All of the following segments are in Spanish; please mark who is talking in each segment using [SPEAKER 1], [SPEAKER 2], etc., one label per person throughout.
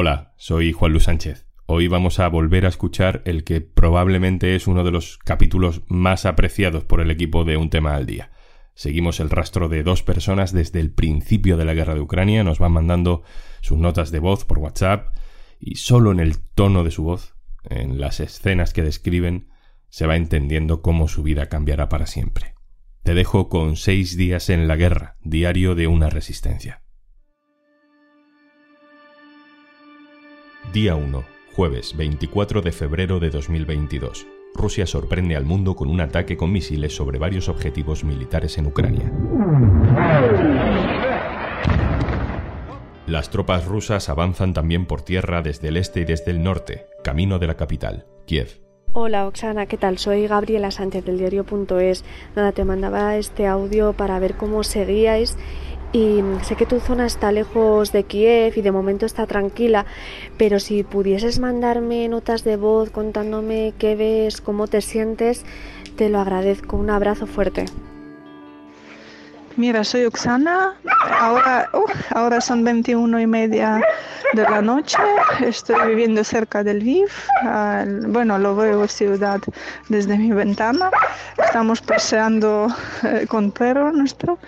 [SPEAKER 1] Hola, soy Juan Luis Sánchez. Hoy vamos a volver a escuchar el que probablemente es uno de los capítulos más apreciados por el equipo de Un tema al día. Seguimos el rastro de dos personas desde el principio de la guerra de Ucrania, nos van mandando sus notas de voz por WhatsApp y solo en el tono de su voz, en las escenas que describen, se va entendiendo cómo su vida cambiará para siempre. Te dejo con seis días en la guerra, diario de una resistencia. Día 1, jueves 24 de febrero de 2022. Rusia sorprende al mundo con un ataque con misiles sobre varios objetivos militares en Ucrania. Las tropas rusas avanzan también por tierra desde el este y desde el norte, camino de la capital, Kiev.
[SPEAKER 2] Hola Oxana, ¿qué tal? Soy Gabriela Sánchez del diario.es. Nada, te mandaba este audio para ver cómo seguíais y sé que tu zona está lejos de Kiev y de momento está tranquila, pero si pudieses mandarme notas de voz contándome qué ves, cómo te sientes, te lo agradezco. Un abrazo fuerte.
[SPEAKER 3] Mira, soy Oxana. Ahora, uh, ahora son 21 y media de la noche. Estoy viviendo cerca del Lviv. bueno, lo veo ciudad desde mi ventana. Estamos paseando eh, con perro nuestro.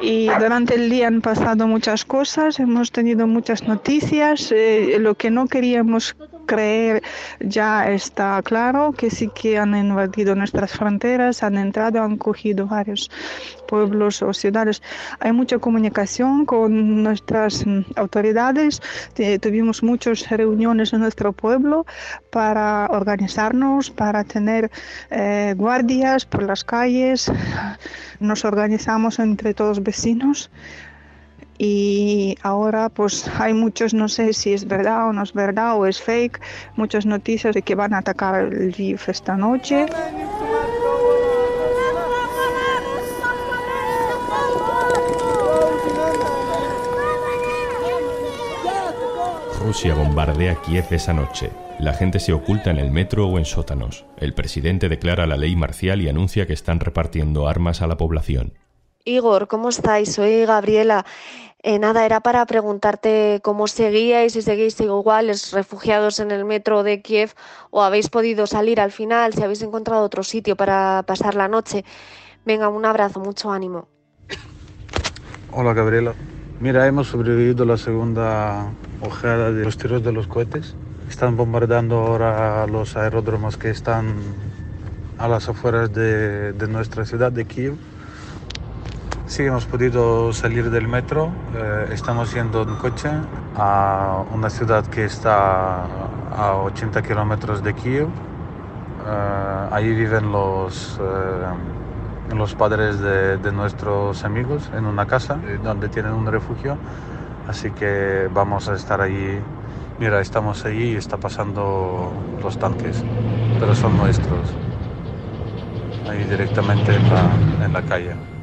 [SPEAKER 3] Y durante el día han pasado muchas cosas. Hemos tenido muchas noticias. Eh, lo que no queríamos creer ya está claro que sí que han invadido nuestras fronteras, han entrado, han cogido varios pueblos o ciudades. Hay mucha comunicación con nuestras mm, autoridades. Tuvimos muchas reuniones en nuestro pueblo para organizarnos, para tener eh, guardias por las calles. Nos organizamos entre todos vecinos y ahora pues hay muchos, no sé si es verdad o no es verdad o es fake, muchas noticias de que van a atacar el GIF esta noche.
[SPEAKER 1] Rusia bombardea Kiev esa noche. La gente se oculta en el metro o en sótanos. El presidente declara la ley marcial y anuncia que están repartiendo armas a la población.
[SPEAKER 2] Igor, ¿cómo estáis? Soy Gabriela. Eh, nada, era para preguntarte cómo seguíais, si seguís iguales refugiados en el metro de Kiev o habéis podido salir al final, si habéis encontrado otro sitio para pasar la noche. Venga, un abrazo, mucho ánimo.
[SPEAKER 4] Hola Gabriela. Mira, hemos sobrevivido la segunda ojeada de los tiros de los cohetes. Están bombardeando ahora los aeródromos que están a las afueras de, de nuestra ciudad de Kiev Sí, hemos podido salir del metro. Eh, estamos yendo en coche a una ciudad que está a 80 kilómetros de Kiev. Eh, ahí viven los, eh, los padres de, nuestros amigos en una casa donde tienen un refugio. Así que vamos a estar allí. Mira, estamos allí y está pasando los tanques, pero son nuestros. Ahí directamente en la, en la calle.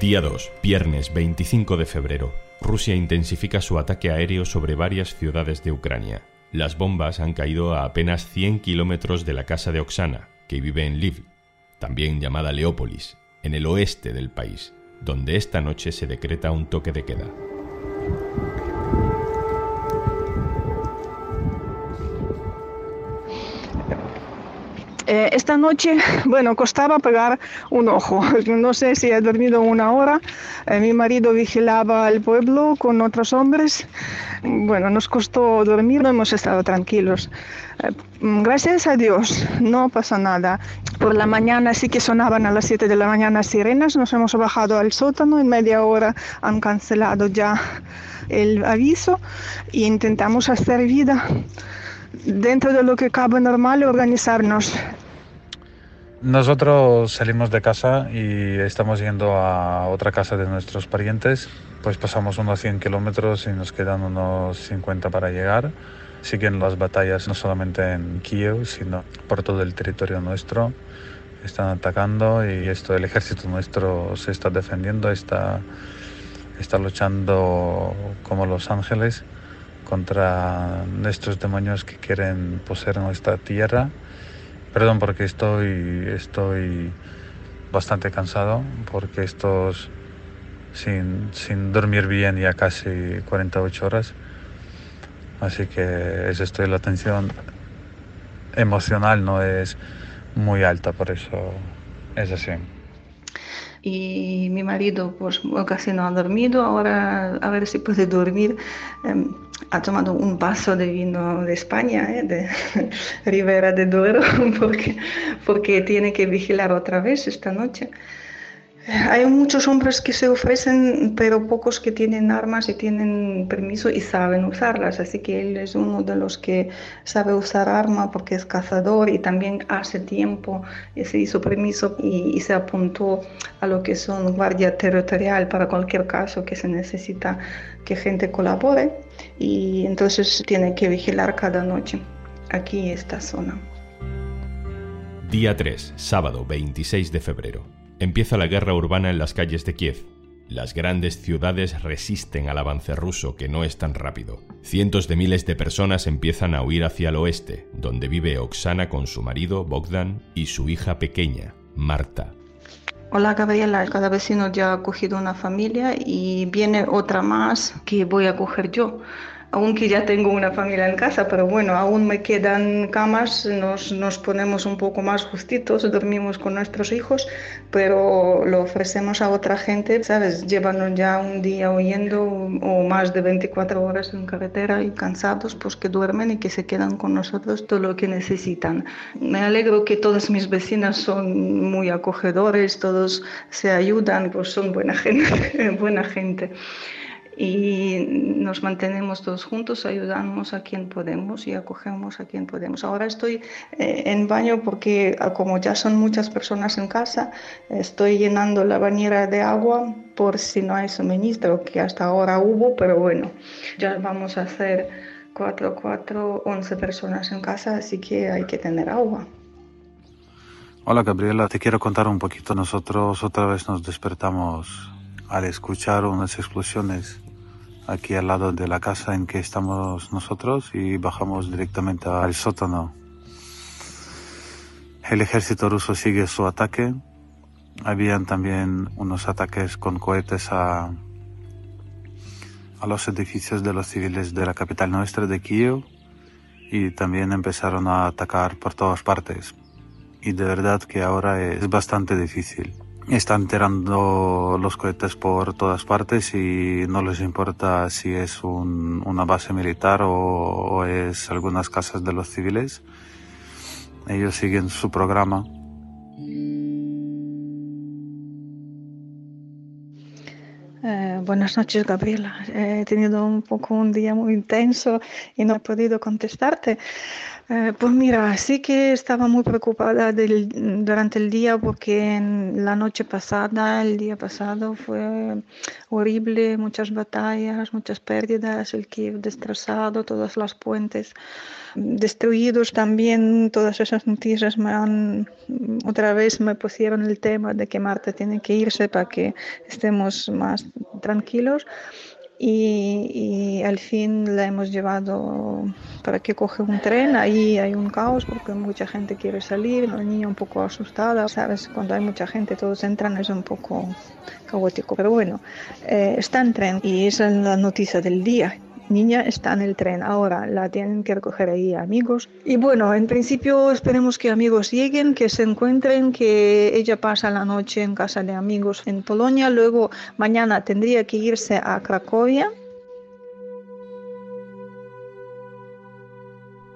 [SPEAKER 1] Día 2, viernes 25 de febrero. Rusia intensifica su ataque aéreo sobre varias ciudades de Ucrania. Las bombas han caído a apenas 100 kilómetros de la casa de Oksana, que vive en Lviv, también llamada Leópolis, en el oeste del país, donde esta noche se decreta un toque de queda.
[SPEAKER 3] Eh, esta noche, bueno, costaba pegar un ojo. No sé si he dormido una hora. Eh, mi marido vigilaba el pueblo con otros hombres. Bueno, nos costó dormir, no hemos estado tranquilos. Eh, gracias a Dios, no pasa nada. Por la mañana sí que sonaban a las 7 de la mañana sirenas. Nos hemos bajado al sótano. En media hora han cancelado ya el aviso e intentamos hacer vida dentro de lo que cabe normal organizarnos.
[SPEAKER 4] Nosotros salimos de casa y estamos yendo a otra casa de nuestros parientes, pues pasamos unos 100 kilómetros y nos quedan unos 50 para llegar. Siguen las batallas no solamente en Kiev, sino por todo el territorio nuestro. Están atacando y esto, el ejército nuestro se está defendiendo, está, está luchando como los ángeles contra estos demonios que quieren poseer nuestra tierra. Perdón porque estoy, estoy bastante cansado, porque estos, sin, sin dormir bien ya casi 48 horas. Así que es esto la tensión emocional no es muy alta, por eso es así.
[SPEAKER 3] Y mi marido pues casi no ha dormido, ahora a ver si puede dormir. Em, ha tomado un vaso de vino de España, ¿eh? de Ribera de Duero, porque, porque tiene que vigilar otra vez esta noche. Hay muchos hombres que se ofrecen, pero pocos que tienen armas y tienen permiso y saben usarlas. Así que él es uno de los que sabe usar arma porque es cazador y también hace tiempo se hizo permiso y, se apuntó a lo que son guardia territorial para cualquier caso que se necesita que gente colabore. Y entonces tiene que vigilar cada noche aquí esta zona.
[SPEAKER 1] Día 3, sábado 26 de febrero empieza la guerra urbana en las calles de Kiev. Las grandes ciudades resisten al avance ruso que no es tan rápido. Cientos de miles de personas empiezan a huir hacia el oeste, donde vive Oksana con su marido Bogdan y su hija pequeña, Marta.
[SPEAKER 3] Hola Gabriela, cada vecino ya ha cogido una familia y viene otra más que voy a coger yo aunque ya tengo una familia en casa, pero bueno, aún me quedan camas, nos, nos, ponemos un poco más justitos, dormimos con nuestros hijos, pero lo ofrecemos a otra gente, ¿sabes? Llevan ya un día huyendo o más de 24 horas en carretera y cansados, pues que duermen y que se quedan con nosotros todo lo que necesitan. Me alegro que todas mis vecinas son muy acogedores, todos se ayudan, pues son buena gente, buena gente y nos mantenemos todos juntos, ayudamos a quien podemos y acogemos a quien podemos. Ahora estoy eh, en baño porque ah, como ya son muchas personas en casa, estoy llenando la bañera de agua por si no hay suministro, que hasta ahora hubo, pero bueno, ya vamos a hacer 4, 4, 11 personas en casa, así que hay que tener agua.
[SPEAKER 4] Hola Gabriela, te quiero contar un poquito. Nosotros otra vez nos despertamos al escuchar unas explosiones aquí al lado de la casa en que estamos nosotros y bajamos directamente al sótano. El ejército ruso sigue su ataque. Habían también unos ataques con cohetes a, a los edificios de los civiles de la capital nuestra de Kiev y también empezaron a atacar por todas partes. Y de verdad que ahora es bastante difícil. Están tirando los cohetes por todas partes y no les importa si es una base militar o, es algunas casas de los civiles. Ellos siguen su programa.
[SPEAKER 3] Eh, buenas noches, Gabriela. He tenido un poco un día muy intenso y no he podido contestarte. Eh, pues mira, sí que estaba muy preocupada durante el día porque en la noche pasada, el día pasado fue horrible, muchas batallas, muchas pérdidas, el Kiev destrozado, todas las puentes destruidos también, todas esas noticias me han, otra vez me pusieron el tema de que Marta tiene que irse para que estemos más tranquilos y, al fin la hemos llevado para que coge un tren. Ahí hay un caos porque mucha gente quiere salir, la niña un poco asustada, ¿sabes? Cuando hay mucha gente todos entran es un poco caótico. Pero bueno, eh, está en tren y esa es la noticia del día niña está en el tren. Ahora la tienen que recoger ahí amigos. Y bueno, en principio esperemos que amigos lleguen, que se encuentren, que ella pasa la noche en casa de amigos en Polonia. Luego mañana tendría que irse a Cracovia.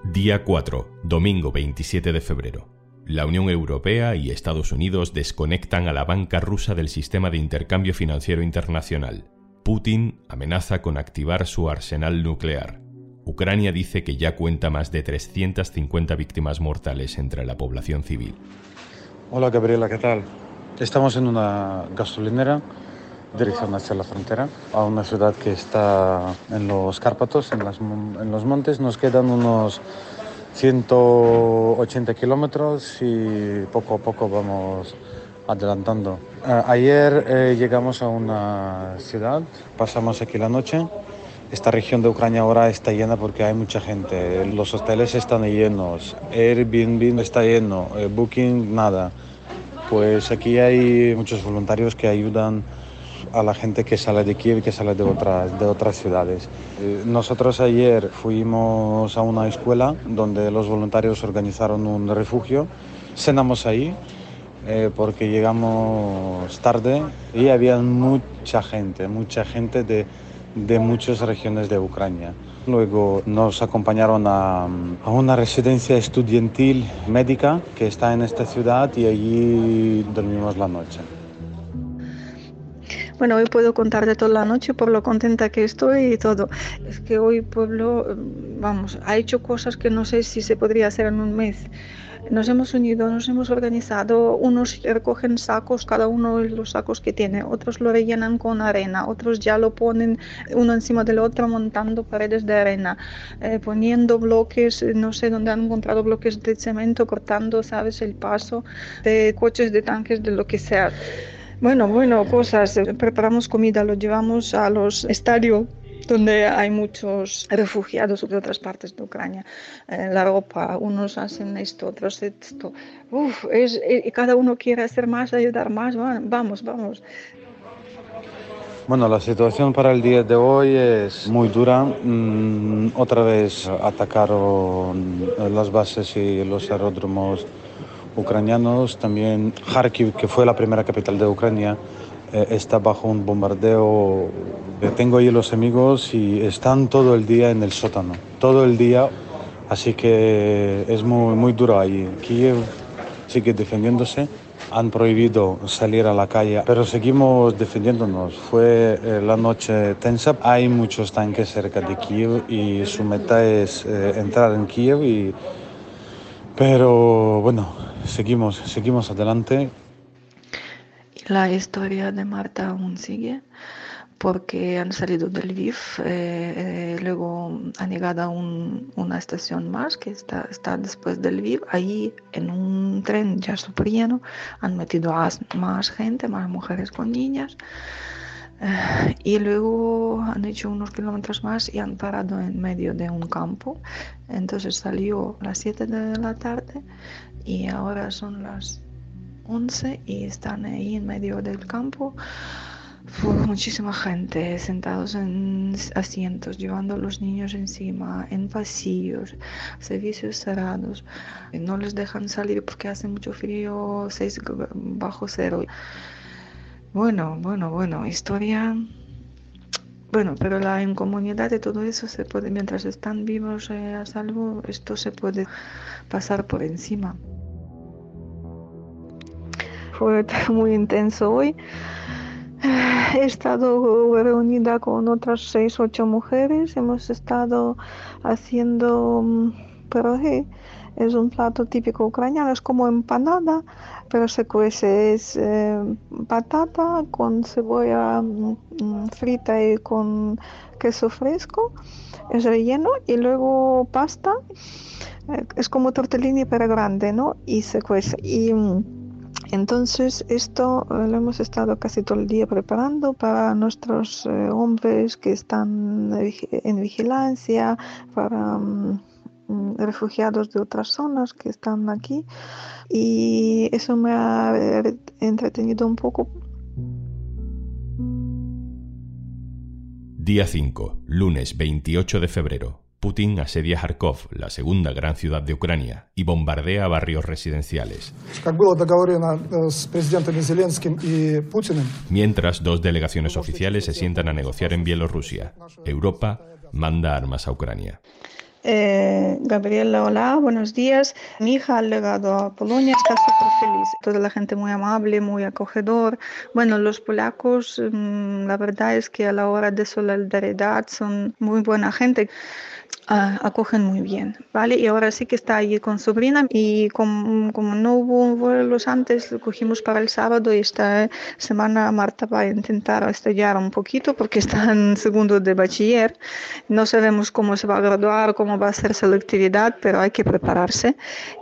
[SPEAKER 1] Día 4, domingo 27 de febrero. La Unión Europea y Estados Unidos desconectan a la banca rusa del sistema de intercambio financiero internacional. Putin amenaza con activar su arsenal nuclear. Ucrania dice que ya cuenta más de 350 víctimas mortales entre la población civil.
[SPEAKER 4] Hola Gabriela, ¿qué tal? Estamos en una gasolinera, dirección hacia la frontera, a una ciudad que está en los Cárpatos, en, en los montes. Nos quedan unos 180 kilómetros y poco a poco vamos adelantando. Ayer eh, llegamos a una ciudad, pasamos aquí la noche. Esta región de Ucrania ahora está llena porque hay mucha gente. Los hoteles están llenos, Airbnb está lleno, eh, Booking nada. Pues aquí hay muchos voluntarios que ayudan a la gente que sale de Kiev y que sale de otras, de otras ciudades. Eh, nosotros ayer fuimos a una escuela donde los voluntarios organizaron un refugio, cenamos ahí eh, porque llegamos tarde y había mucha gente, mucha gente de, de muchas regiones de Ucrania. Luego nos acompañaron a, a, una residencia estudiantil médica que está en esta ciudad y allí dormimos la noche.
[SPEAKER 3] Bueno, hoy puedo contarte toda la noche por lo contenta que estoy y todo. Es que hoy pueblo, vamos, ha hecho cosas que no sé si se podría hacer en un mes. Nos hemos unido, nos hemos organizado, unos recogen sacos, cada uno los sacos que tiene, otros lo rellenan con arena, otros ya lo ponen uno encima del otro montando paredes de arena, eh, poniendo bloques, no sé dónde han encontrado bloques de cemento, cortando, sabes, el paso de coches, de tanques, de lo que sea. Bueno, bueno, cosas. Preparamos comida, lo llevamos a los estadios donde hay muchos refugiados de otras partes de Ucrania. Eh, la ropa, unos hacen esto, otros esto. Uf, es, y cada uno quiere hacer más, ayudar más. Vamos, vamos.
[SPEAKER 4] Bueno, la situación para el día de hoy es muy dura. Mm, otra vez atacaron las bases y los aeródromos ucranianos. También Kharkiv, que fue la primera capital de Ucrania, eh, está bajo un bombardeo. Tengo ahí los amigos y están todo el día en el sótano, todo el día. Así que es muy, muy duro ahí. Kiev sigue defendiéndose. Han prohibido salir a la calle, pero seguimos defendiéndonos. Fue eh, la noche tensa. Hay muchos tanques cerca de Kiev y su meta es eh, entrar en Kiev. Pero bueno, seguimos, seguimos adelante.
[SPEAKER 3] La historia de Marta aún sigue porque han salido del Lviv, eh, eh, luego han llegado a un, una estación más que está, está después del Lviv, ahí en un tren ya súper lleno han metido a más gente, más mujeres con niñas. Eh, y luego han hecho unos kilómetros más y han parado en medio de un campo. Entonces salió a las 7 de la tarde y ahora son las 11 y están ahí en medio del campo. Muchísima gente sentados en asientos, llevando a los niños encima, en pasillos, servicios cerrados. No les dejan salir porque hace mucho frío, 6 bajo cero. Bueno, bueno, bueno, historia. Bueno, pero la incomunidad de todo eso se puede, mientras están vivos eh, a salvo, esto se puede pasar por encima. Fue muy intenso hoy. He estado reunida con otras seis, ocho mujeres. Hemos estado haciendo mm, sí es un plato típico ucraniano, es como empanada, pero se cuece, es eh, patata con cebolla mm, frita y con queso fresco, es relleno y luego pasta, eh, es como tortellini pero grande, ¿no? Y se cuece. Y, mm, entonces esto eh, lo hemos estado casi todo el día preparando para nuestros hombres que están en vigilancia, para Mm, refugiados de otras zonas que están aquí y eso me ha entretenido un poco.
[SPEAKER 1] Día 5, lunes 28 de febrero. Putin asedia Kharkov, la segunda gran ciudad de Ucrania, y bombardea barrios residenciales. Mientras dos delegaciones oficiales se sientan a negociar en Bielorrusia, Europa manda armas a Ucrania.
[SPEAKER 3] Eh, Gabriela, hola, buenos días. Mi hija ha llegado a Polonia, está súper feliz. Toda la gente muy amable, muy acogedor. Bueno, los polacos, mm, la verdad es que a la hora de solidaridad son muy buena gente acogen muy bien, ¿vale? Y ahora sí que está allí con sobrina y como, como no hubo vuelos antes, lo cogimos para el sábado y esta semana Marta va a intentar estudiar un poquito porque está en segundo de bachiller. No sabemos cómo se va a graduar, cómo va a ser selectividad, pero hay que prepararse.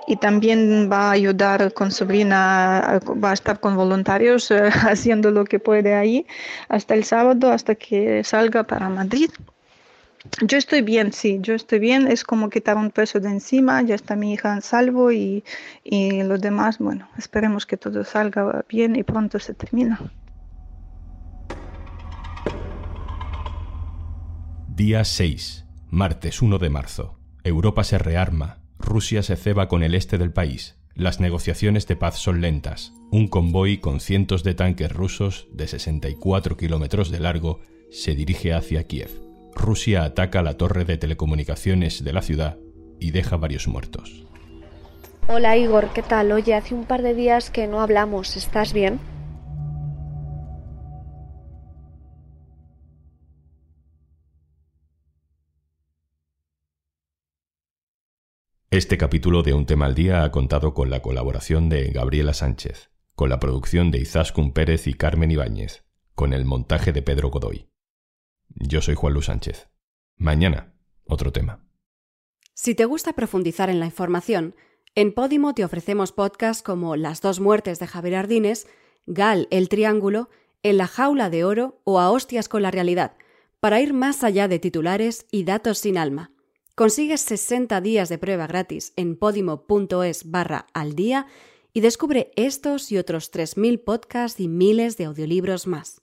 [SPEAKER 3] Y también va a ayudar con sobrina, va a estar con voluntarios haciendo lo que puede ahí hasta el sábado, hasta que salga para Madrid. Yo estoy bien, sí, yo estoy bien. Es como quitar un peso de encima, ya está mi hija en salvo y, y lo demás, bueno, esperemos que todo salga bien y pronto se termina.
[SPEAKER 1] Día 6, martes 1 de marzo. Europa se rearma, Rusia se ceba con el este del país, las negociaciones de paz son lentas, un convoy con cientos de tanques rusos de 64 kilómetros de largo se dirige hacia Kiev. Rusia ataca la torre de telecomunicaciones de la ciudad y deja varios muertos.
[SPEAKER 2] Hola Igor, ¿qué tal? Oye, hace un par de días que no hablamos, ¿estás bien?
[SPEAKER 1] Este capítulo de Un tema al día ha contado con la colaboración de Gabriela Sánchez, con la producción de Izaskun Pérez y Carmen Ibáñez, con el montaje de Pedro Godoy. Yo soy Juan Luis Sánchez. Mañana, otro tema.
[SPEAKER 5] Si te gusta profundizar en la información, en Podimo te ofrecemos podcasts como Las dos muertes de Javier Ardines, Gal el Triángulo, En la jaula de oro o A hostias con la realidad, para ir más allá de titulares y datos sin alma. Consigues 60 días de prueba gratis en podimo.es barra al día y descubre estos y otros 3.000 podcasts y miles de audiolibros más.